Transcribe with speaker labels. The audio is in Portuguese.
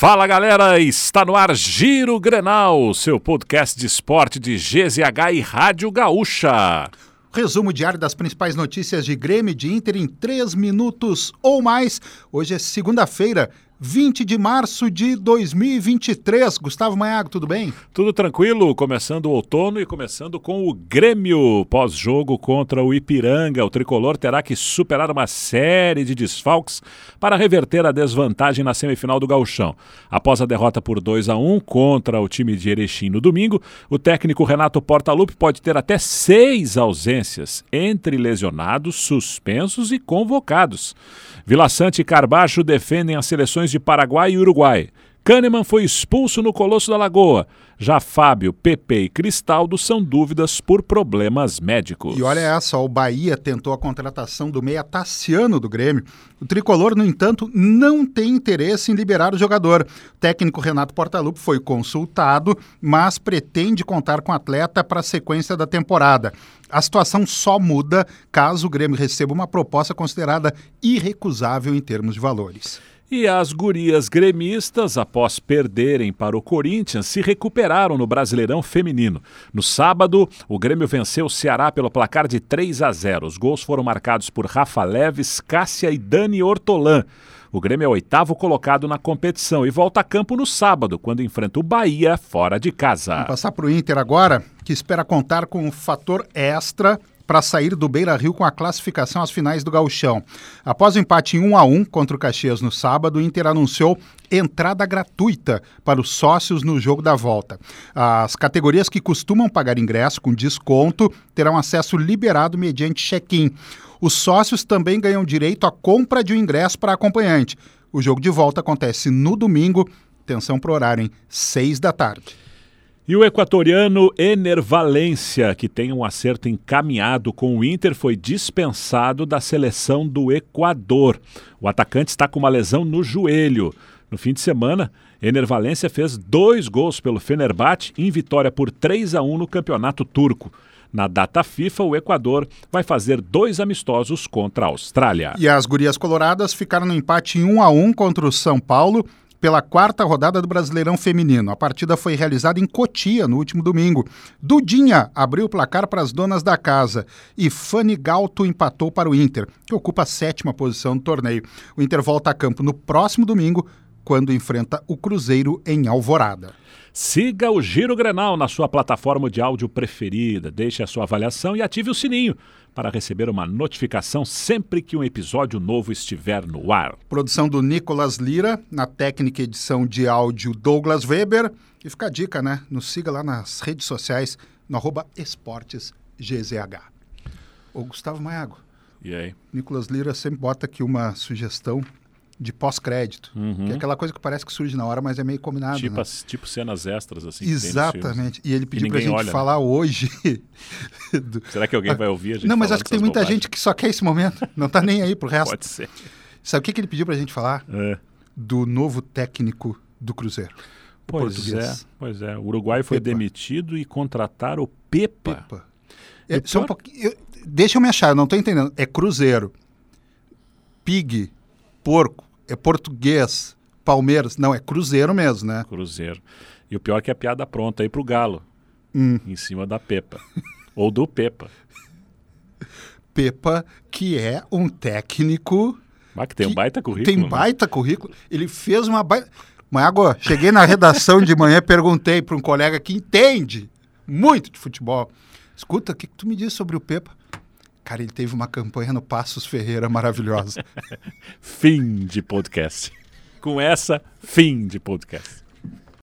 Speaker 1: Fala galera, está no ar Giro Grenal, seu podcast de esporte de GZH e Rádio Gaúcha.
Speaker 2: Resumo diário das principais notícias de Grêmio e de Inter em três minutos ou mais. Hoje é segunda-feira, 20 de março de 2023. Gustavo Maiago, tudo bem?
Speaker 1: Tudo tranquilo, começando o outono e começando com o Grêmio. Pós-jogo contra o Ipiranga, o tricolor terá que superar uma série de desfalques para reverter a desvantagem na semifinal do Gauchão. Após a derrota por 2 a 1 contra o time de Erechim no domingo, o técnico Renato Portaluppi pode ter até seis ausências, entre lesionados, suspensos e convocados. Vila Sante e Carbacho defendem as seleções de Paraguai e Uruguai. Kahneman foi expulso no Colosso da Lagoa. Já Fábio, Pepe e Cristaldo são dúvidas por problemas médicos.
Speaker 2: E olha essa, o Bahia tentou a contratação do meia Tassiano do Grêmio. O tricolor, no entanto, não tem interesse em liberar o jogador. O técnico Renato Portaluppi foi consultado, mas pretende contar com o atleta para a sequência da temporada. A situação só muda caso o Grêmio receba uma proposta considerada irrecusável em termos de valores.
Speaker 1: E as gurias gremistas, após perderem para o Corinthians, se recuperaram no Brasileirão Feminino. No sábado, o Grêmio venceu o Ceará pelo placar de 3 a 0. Os gols foram marcados por Rafa Leves, Cássia e Dani Ortolan. O Grêmio é o oitavo colocado na competição e volta a campo no sábado, quando enfrenta o Bahia fora de casa.
Speaker 2: Vamos passar para o Inter agora, que espera contar com um fator extra para sair do Beira Rio com a classificação às finais do Gauchão. Após o empate em 1 a 1 contra o Caxias no sábado, o Inter anunciou entrada gratuita para os sócios no jogo da volta. As categorias que costumam pagar ingresso com desconto terão acesso liberado mediante check-in. Os sócios também ganham direito à compra de um ingresso para acompanhante. O jogo de volta acontece no domingo, atenção para o horário, em 6 da tarde.
Speaker 1: E o equatoriano Ener Valência, que tem um acerto encaminhado com o Inter, foi dispensado da seleção do Equador. O atacante está com uma lesão no joelho. No fim de semana, Ener Valência fez dois gols pelo Fenerbahçe em vitória por 3 a 1 no campeonato turco. Na data FIFA, o Equador vai fazer dois amistosos contra a Austrália.
Speaker 2: E as gurias coloradas ficaram no empate em 1 a 1 contra o São Paulo pela quarta rodada do Brasileirão Feminino. A partida foi realizada em Cotia no último domingo. Dudinha abriu o placar para as donas da casa e Fanny Galto empatou para o Inter, que ocupa a sétima posição do torneio. O Inter volta a campo no próximo domingo, quando enfrenta o Cruzeiro em Alvorada.
Speaker 1: Siga o Giro Grenal na sua plataforma de áudio preferida, deixe a sua avaliação e ative o sininho para receber uma notificação sempre que um episódio novo estiver no ar.
Speaker 2: Produção do Nicolas Lira, na técnica e edição de áudio Douglas Weber. E fica a dica, né? Nos siga lá nas redes sociais, no arroba esportesgzh. Ô Gustavo Maiago.
Speaker 1: E aí?
Speaker 2: Nicolas Lira sempre bota aqui uma sugestão de pós-crédito,
Speaker 1: Uhum.
Speaker 2: que é aquela coisa que parece que surge na hora, mas é meio combinado.
Speaker 1: Tipo,
Speaker 2: né?
Speaker 1: as- tipo cenas extras, assim.
Speaker 2: Exatamente. E ele pediu pra
Speaker 1: ninguém
Speaker 2: gente
Speaker 1: olha, né?
Speaker 2: falar hoje. do-
Speaker 1: Será que alguém vai ouvir a gente
Speaker 2: Não, mas acho que tem muita
Speaker 1: bobagens?
Speaker 2: gente que só quer esse momento. Não tá nem aí pro resto.
Speaker 1: Pode ser.
Speaker 2: Sabe o que, que ele pediu pra gente falar?
Speaker 1: É.
Speaker 2: Do novo técnico do Cruzeiro.
Speaker 1: Pois
Speaker 2: português.
Speaker 1: é, pois é. O Uruguai foi
Speaker 2: Pepa.
Speaker 1: demitido e contrataram o Pepa.
Speaker 2: Pepa. É, um pouquinho, eu- deixa eu me achar, eu não tô entendendo. É Cruzeiro, Pig, Porco, é Português, Palmeiras. Não, é Cruzeiro mesmo, né?
Speaker 1: Cruzeiro. E o pior é que é piada pronta aí pro Galo,
Speaker 2: Hum.
Speaker 1: em cima da Pepa. Ou do Pepa.
Speaker 2: Pepa, que é um técnico
Speaker 1: Mas que tem um
Speaker 2: que
Speaker 1: baita currículo.
Speaker 2: Tem
Speaker 1: né?
Speaker 2: baita currículo. Ele fez uma baita. Mago, cheguei na redação de manhã perguntei para um colega que entende muito de futebol. Escuta, o que, que tu me diz sobre o Pepa? Cara, ele teve uma campanha no Passos Ferreira maravilhosa.
Speaker 1: Fim de podcast. Com essa, fim de podcast.